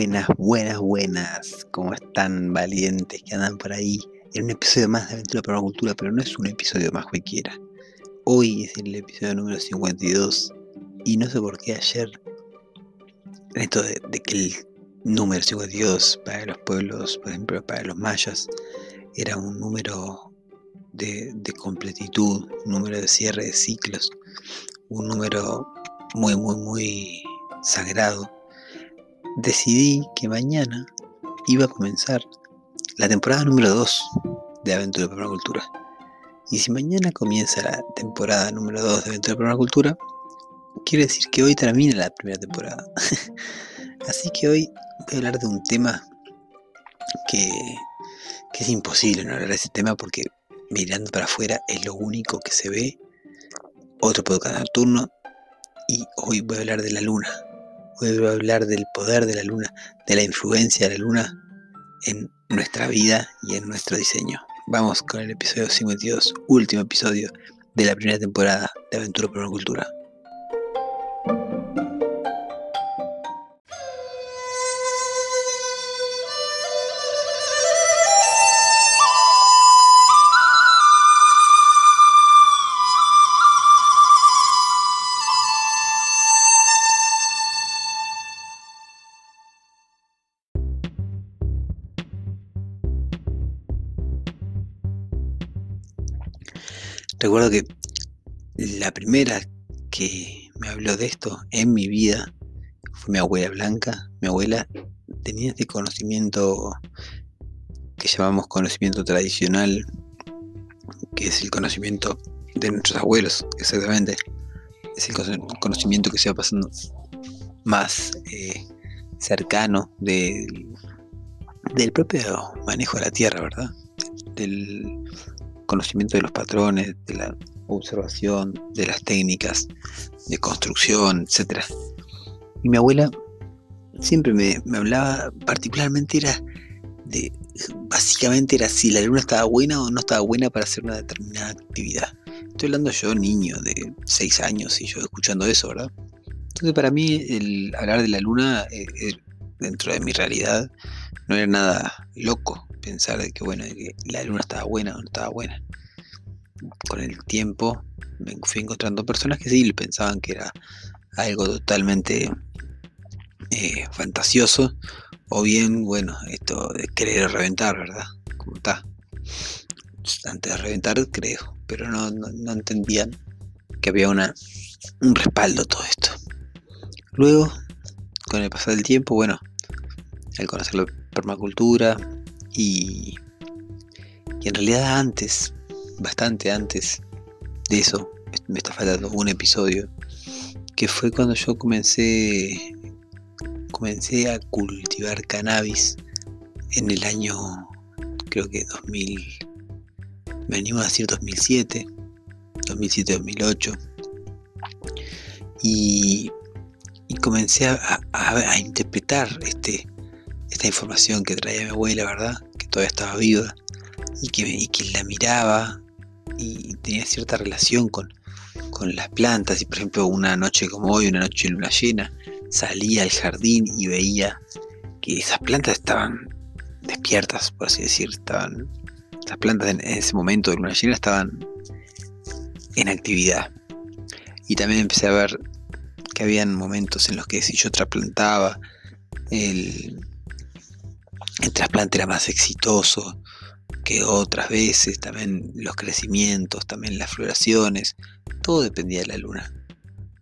Buenas, buenas, buenas. ¿Cómo están valientes que andan por ahí? En un episodio más de Aventura Permacultura, pero no es un episodio más cualquiera. Hoy es el episodio número 52 y no sé por qué ayer, esto de, que el número 52 para los pueblos, por ejemplo para los mayas, era un número de, de completitud, un número de cierre de ciclos, un número muy, muy, muy sagrado decidí que mañana iba a comenzar la temporada número 2 de Aventura de Permacultura. Y si mañana comienza la temporada número 2 de Aventura de Permacultura, quiere decir que hoy termina la primera temporada. Así que hoy voy a hablar de un tema que, es imposible no hablar de ese tema porque mirando para afuera es lo único que se ve. Otro podcast nocturno. Y hoy voy a hablar de la luna Hoy a hablar del poder de la luna, de la influencia de la luna en nuestra vida y en nuestro diseño. Vamos con el episodio 52, último episodio de la primera temporada de Aventura por la Cultura. Recuerdo que la primera que me habló de esto en mi vida fue mi abuela Blanca. Mi abuela tenía este conocimiento que llamamos conocimiento tradicional, que es el conocimiento de nuestros abuelos, exactamente. Es el conocimiento que se va pasando más eh, cercano del propio manejo de la tierra, ¿verdad? Del, conocimiento de los patrones, de la observación, de las técnicas de construcción, etc. Y mi abuela siempre me, hablaba, particularmente era de, básicamente era si la luna estaba buena o no estaba buena para hacer una determinada actividad. Estoy hablando yo, niño de 6 años, y yo escuchando eso, ¿verdad? Entonces para mí el hablar de la luna eh, eh, dentro de mi realidad no era nada loco pensar de que bueno la luna estaba buena o no estaba buena. Con el tiempo me fui encontrando personas que sí pensaban que era algo totalmente eh, fantasioso o bien bueno esto de querer reventar verdad como está antes de reventar creo pero no, no entendían que había una un respaldo todo esto. Luego con el pasar del tiempo bueno al conocer la permacultura y, en realidad antes, bastante antes de eso, me está faltando un episodio, que fue cuando yo comencé, comencé a cultivar cannabis en el año, creo que 2000, me animo a decir 2007, 2007-2008, y, y comencé a, a, interpretar este, esta información que traía mi abuela, ¿verdad? Que todavía estaba viva y que, que la miraba y tenía cierta relación con, con las plantas. Y por ejemplo, una noche como hoy, una noche de luna llena, salía al jardín y veía que esas plantas estaban despiertas, por así decir. Estaban, las plantas en ese momento de luna llena estaban en actividad. Y también empecé a ver que habían momentos en los que si yo trasplantaba el, el trasplante era más exitoso que otras veces, también los crecimientos, también las floraciones, todo dependía de la luna.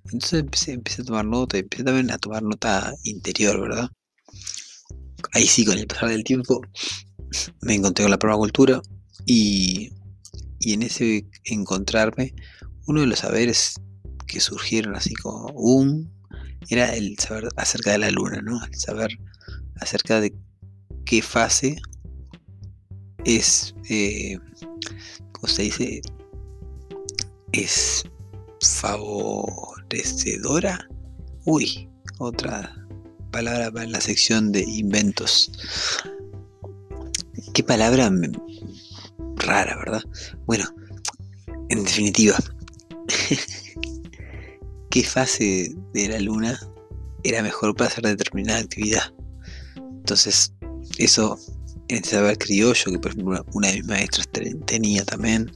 Entonces empecé, a tomar nota, empecé también a tomar nota interior, ¿verdad? Ahí sí, con el pasar del tiempo, me encontré con la permacultura y, y en ese encontrarme, uno de los saberes que surgieron así como un, era el saber acerca de la luna, ¿no? El saber acerca de qué fase es, eh, ¿cómo se dice? Es favorecedora. Uy, otra palabra para la sección de inventos. Qué palabra rara, ¿verdad? Bueno, en definitiva, ¿qué fase de la luna era mejor para hacer determinada actividad? Entonces, eso en saber criollo, que por ejemplo una de mis maestras tenía también,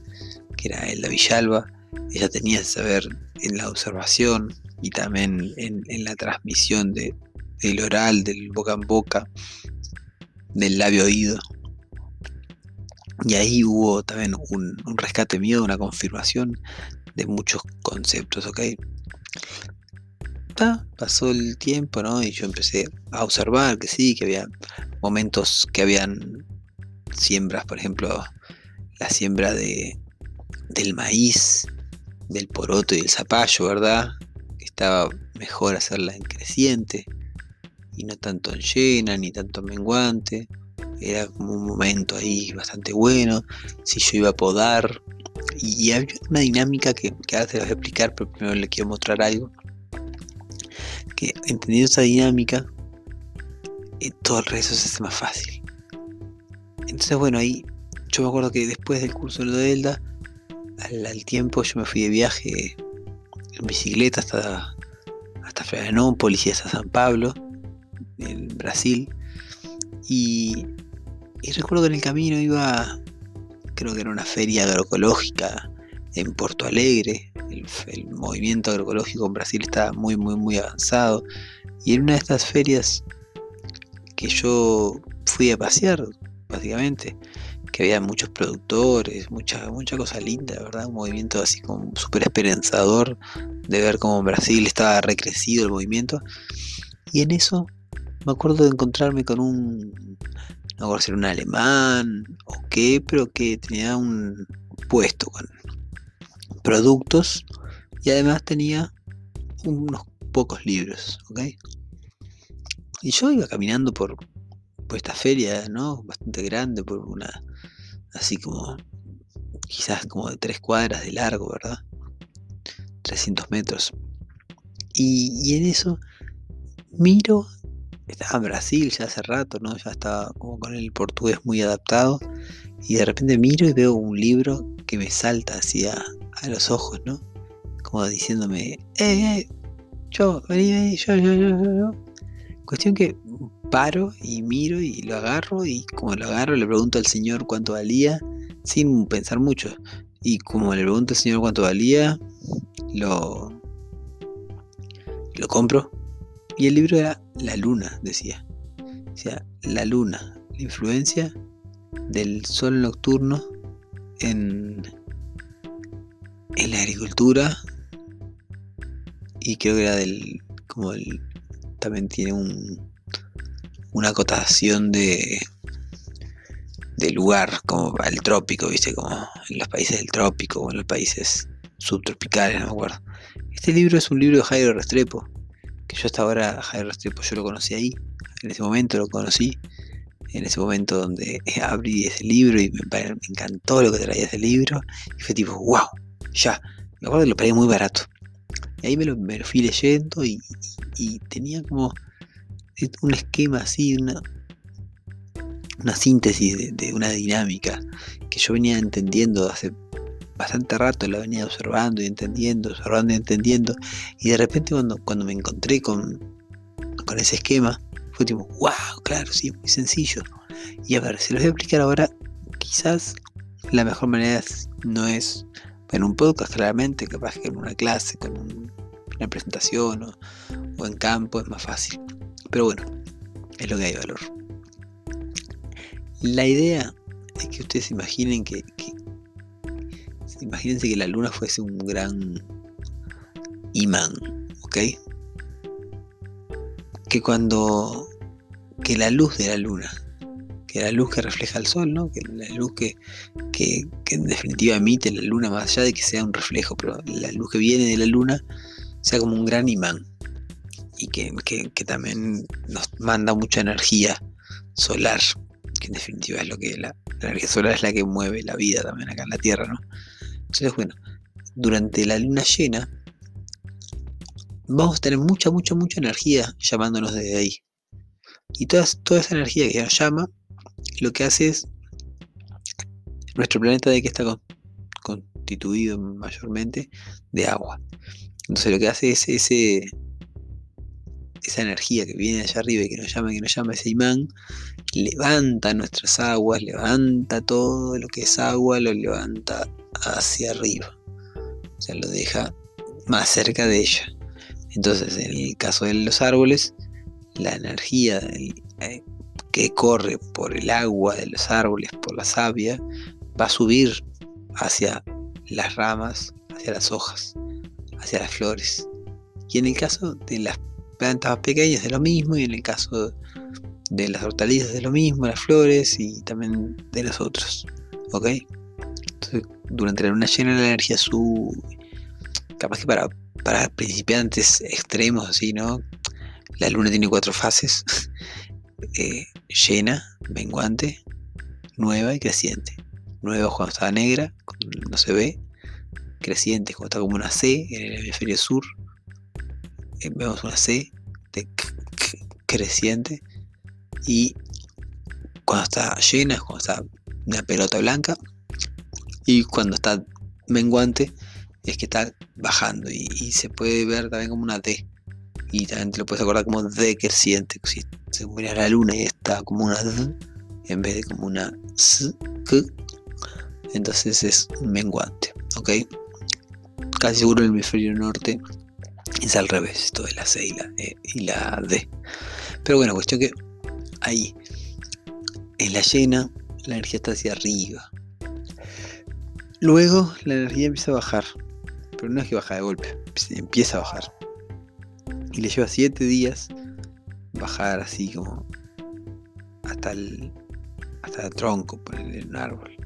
que era Elda Villalba, ella tenía ese saber en la observación y también en, la transmisión de, del oral, del boca en boca, del labio oído. Y ahí hubo también un, rescate mío, una confirmación de muchos conceptos, ¿ok? Pasó el tiempo, ¿no? Y yo empecé a observar que sí, que había momentos que habían siembras, por ejemplo, la siembra de, del maíz, del poroto y el zapallo, ¿verdad? Que estaba mejor hacerla en creciente y no tanto en llena ni tanto menguante. Era como un momento ahí bastante bueno. Si yo iba a podar. Y había una dinámica que, ahora te voy a explicar, pero primero le quiero mostrar algo. Entendiendo esa dinámica, eh, todo el resto se hace más fácil. Entonces, bueno, ahí yo me acuerdo que después del curso de Elda, al, tiempo yo me fui de viaje en bicicleta hasta, hasta Florianópolis y hasta San Pablo, en Brasil. Y, recuerdo que en el camino iba, creo que era una feria agroecológica en Porto Alegre. El, movimiento agroecológico en Brasil estaba muy, muy, muy avanzado. Y en una de estas ferias que yo fui a pasear, básicamente, que había muchos productores, mucha, mucha cosa linda, ¿verdad? Un movimiento así como súper esperanzador de ver cómo Brasil estaba recrecido el movimiento. Y en eso me acuerdo de encontrarme con un, no recuerdo si era un alemán o qué, pero que tenía un puesto con productos y además tenía unos pocos libros, ¿ok? Y yo iba caminando por, por esta feria, ¿no? Bastante grande, por una así como quizás como de tres cuadras de largo, ¿verdad? 300 metros. Y, en eso miro, estaba en Brasil ya hace rato, ¿no? Ya estaba como con el portugués muy adaptado. Y de repente miro y veo un libro que me salta hacia a los ojos, ¿no? Como diciéndome, eh, eh, yo, vení, vení, yo, yo, yo, yo. Cuestión que paro y miro y lo agarro y como lo agarro le pregunto al señor cuánto valía sin pensar mucho. Y como le pregunto al señor cuánto valía, lo, lo compro. Y el libro era La Luna, decía. Decía, La Luna, la influencia del sol nocturno en, en la agricultura. Y creo que era del, como el, también tiene un, una acotación de, de lugar, como el trópico, ¿viste? Como en los países del trópico o en los países subtropicales, no me acuerdo. Este libro es un libro de Jairo Restrepo, que yo hasta ahora, Jairo Restrepo, yo lo conocí ahí, en ese momento lo conocí, en ese momento donde abrí ese libro y me, encantó lo que traía ese libro, y fue tipo, wow, ya, me acuerdo que lo pagué muy barato. Y ahí me lo, fui leyendo y, tenía como un esquema así, una, una síntesis de, una dinámica que yo venía entendiendo hace bastante rato, la venía observando y entendiendo, observando y entendiendo, y de repente cuando, cuando me encontré con, con ese esquema, fue tipo, wow, claro, sí, muy sencillo. Y a ver, si lo voy a explicar ahora, quizás la mejor manera no es en un podcast, claramente, capaz que en una clase, con una presentación o en campo es más fácil. Pero bueno, es lo que hay valor. La idea es que ustedes imaginen que, imagínense que la luna fuese un gran imán, ¿ok? Que cuando que la luz de la luna, que la luz que refleja el sol, ¿no? Que la luz que, que, que, en definitiva emite la luna, más allá de que sea un reflejo, pero la luz que viene de la luna sea como un gran imán y que, también nos manda mucha energía solar, que en definitiva es lo que la, la, energía solar es la que mueve la vida también acá en la Tierra, ¿no? Entonces, bueno, durante la luna llena vamos a tener mucha, mucha, mucha energía llamándonos desde ahí. Y toda, toda esa energía que nos llama, lo que hace es nuestro planeta de que está constituido mayormente de agua. Entonces lo que hace es ese, esa energía que viene de allá arriba y que nos llama, que nos llama ese imán, levanta nuestras aguas, levanta todo lo que es agua, lo levanta hacia arriba. O sea, lo deja más cerca de ella. Entonces, en el caso de los árboles, la energía eh, que corre por el agua de los árboles, por la savia, va a subir hacia las ramas, hacia las hojas, hacia las flores. Y en el caso de las plantas pequeñas de lo mismo, y en el caso de las hortalizas de lo mismo, las flores y también de los otros. ¿Ok? Entonces, durante la luna llena la energía sube. Capaz que para para principiantes extremos, así, ¿no? La luna tiene cuatro fases. Eh, llena, menguante, nueva y creciente. Nueva cuando está negra, no se ve. Creciente cuando está como una C en el hemisferio sur. Eh, vemos una C creciente. Y cuando está llena, cuando está una pelota blanca. Y cuando está menguante, es que está bajando y, se puede ver también como una D. Y también te lo puedes acordar como D creciente. Si se mira la luna y está como una D en vez de como una S, entonces es menguante. ¿Ok? Casi seguro el hemisferio norte es al revés, esto de la C y la, e y la D. Pero bueno, cuestión que ahí, en la llena, la energía está hacia arriba. Luego la energía empieza a bajar pero no es que baja de golpe, empieza a bajar. Y le lleva 7 días bajar así como hasta el, hasta el tronco, en un árbol.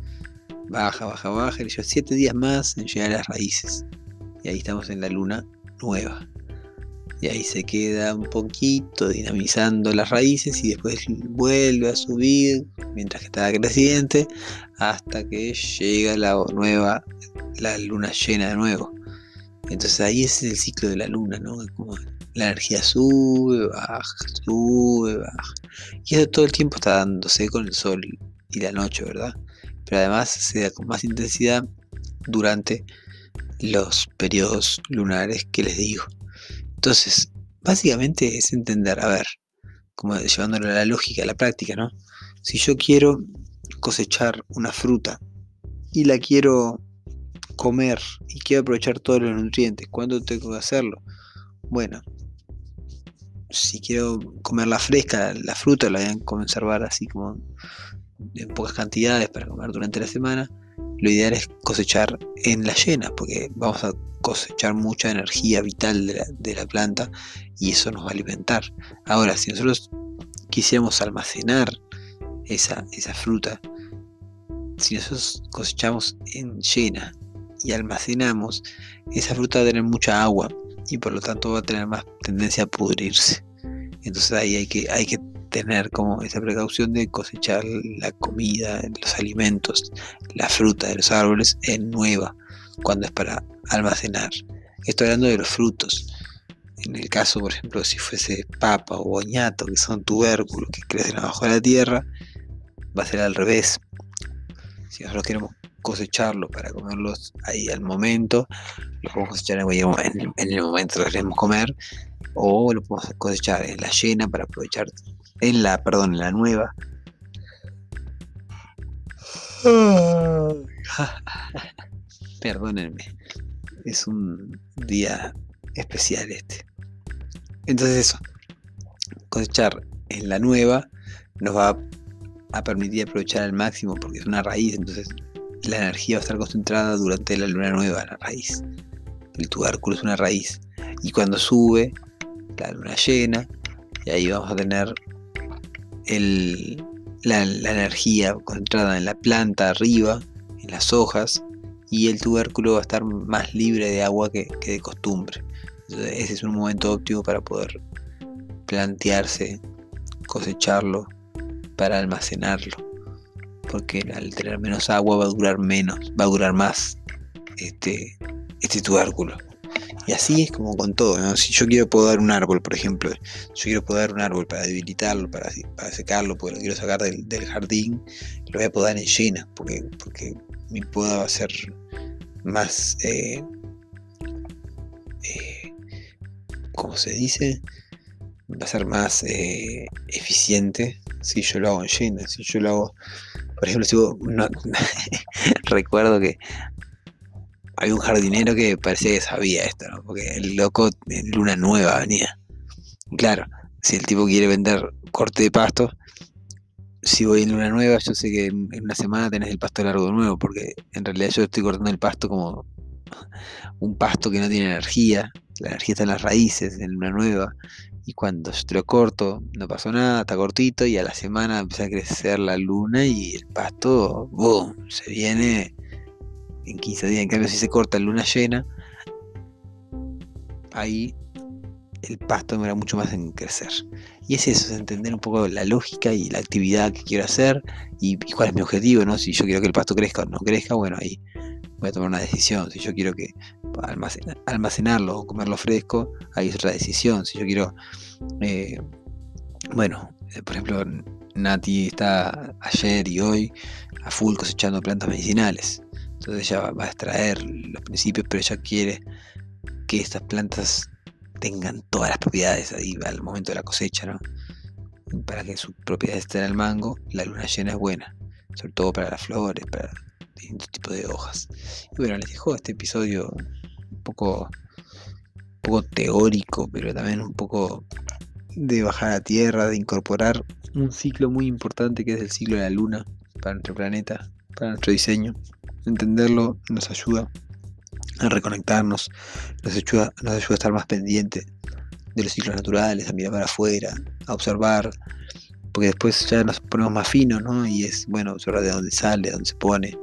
Baja, baja, baja, y le lleva 7 días más en llegar a las raíces. Y ahí estamos en la luna nueva. Y ahí se queda un poquito dinamizando las raíces y después vuelve a subir mientras que está creciente hasta que llega la nueva, la luna llena de nuevo. Entonces ahí es el ciclo de la luna, ¿no? La energía sube, baja, sube, baja. Y eso todo el tiempo está dándose con el sol y la noche, ¿verdad? Pero además se da con más intensidad durante los periodos lunares que les digo. Entonces, básicamente es entender, a ver, como llevándolo a la lógica, a la práctica, ¿no? Si yo quiero cosechar una fruta y la quiero comer y quiero aprovechar todos los nutrientes, ¿cuándo tengo que hacerlo? Bueno, si quiero comerla fresca, la fruta la voy a conservar así como en pocas cantidades para comer durante la semana. Lo ideal es cosechar en la llena, porque vamos a cosechar mucha energía vital de la, planta y eso nos va a alimentar. Ahora, si nosotros quisiéramos almacenar esa, esa fruta, si nosotros cosechamos en llena y almacenamos, esa fruta va a tener mucha agua y por lo tanto va a tener más tendencia a pudrirse. Entonces ahí hay que, hay que tener como esa precaución de cosechar la comida, los alimentos, la fruta de los árboles en nueva, cuando es para almacenar. Estoy hablando de los frutos. En el caso, por ejemplo, si fuese papa o boñato, que son tubérculos que crecen abajo de la tierra, va a ser al revés. Si nosotros queremos cosecharlo para comerlos ahí al momento, lo podemos cosechar en, el momento que queremos comer, o lo podemos cosechar en la llena para aprovechar, en la, perdón, en la nueva. Perdónenme, es un día especial este. Entonces eso, cosechar en la nueva nos va a permitir aprovechar al máximo porque es una raíz, entonces la energía va a estar concentrada durante la luna nueva, la raíz. El tubérculo es una raíz. Y cuando sube, la luna llena, y ahí vamos a tener la, energía concentrada en la planta arriba, en las hojas, y el tubérculo va a estar más libre de agua que, de costumbre. ese es un momento óptimo para poder plantearse cosecharlo para almacenarlo. Porque al tener menos agua va a durar menos, va a durar más este, este tubérculo. Y así es como con todo, Si yo quiero podar un árbol, por ejemplo, yo quiero podar un árbol para debilitarlo, para, para secarlo, porque lo quiero sacar del, jardín, lo voy a podar en llena, porque, porque mi poda va a ser más, eh, eh, ¿cómo se dice? Va a ser más eh, eficiente si yo lo hago en llena, si yo lo hago, por ejemplo, si no, recuerdo que hay un jardinero que parecía que sabía esto, ¿no? Porque el loco en luna nueva venía. Claro, si el tipo quiere vender corte de pasto, si voy en luna nueva, yo sé que en, una semana tenés el pasto largo nuevo, porque en realidad yo estoy cortando el pasto como un pasto que no tiene energía. La energía está en las raíces, en luna nueva. Y cuando yo te lo corto, no pasó nada, está cortito, y a la semana empieza a crecer la luna y el pasto, ¡boom! Se viene en 15 días. En cambio, si se corta luna llena, ahí el pasto demora mucho más en crecer. Y es eso, es entender un poco la lógica y la actividad que quiero hacer y, cuál es mi objetivo, ¿no? Si yo quiero que el pasto crezca o no crezca, bueno, ahí voy a tomar una decisión. Si yo quiero que almacenarlo o comerlo fresco, ahí es otra decisión. Si yo quiero, eh, bueno, eh, por ejemplo, Nati está ayer y hoy a full cosechando plantas medicinales. Entonces ella va a extraer los principios, pero ella quiere que estas plantas tengan todas las propiedades ahí al momento de la cosecha, ¿no? Para que sus propiedades estén al mango, la luna llena es buena, sobre todo para las flores, para distintos tipos de hojas. Y bueno, les dejo este episodio un poco, poco teórico, pero también un poco de bajar a tierra, de incorporar un ciclo muy importante que es el ciclo de la luna para nuestro planeta, para nuestro diseño. Entenderlo nos ayuda a reconectarnos, nos ayuda, nos ayuda a estar más pendiente de los ciclos naturales, a mirar para afuera, a observar, porque después ya nos ponemos más finos, ¿no? Y es bueno observar de dónde sale, de dónde se pone,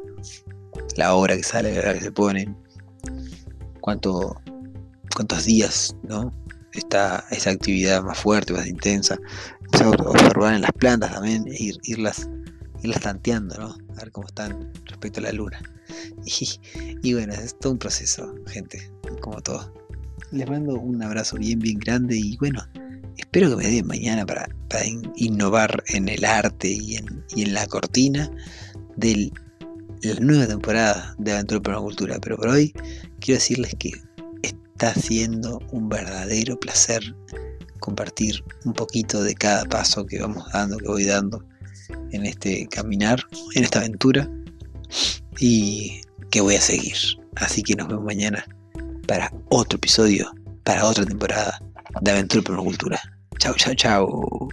la hora que sale, la hora que se pone, cuánto, cuántos días, ¿no? Está esa actividad más fuerte, más intensa. Observar en las plantas también, ir, irlas irlas tanteando, ¿no? A ver cómo están respecto a la luna. Y, bueno, es todo un proceso, gente, como todo. Les mando un abrazo bien, bien grande y bueno, espero que me den mañana para, innovar en el arte y en, la cortina de la nueva temporada de Aventura Permacultura. Pero por hoy quiero decirles que está siendo un verdadero placer compartir un poquito de cada paso que vamos dando, que voy dando en este caminar, en esta aventura y que voy a seguir. Así que nos vemos mañana para otro episodio, para otra temporada de Aventura por Cultura. Chao, chao, chao.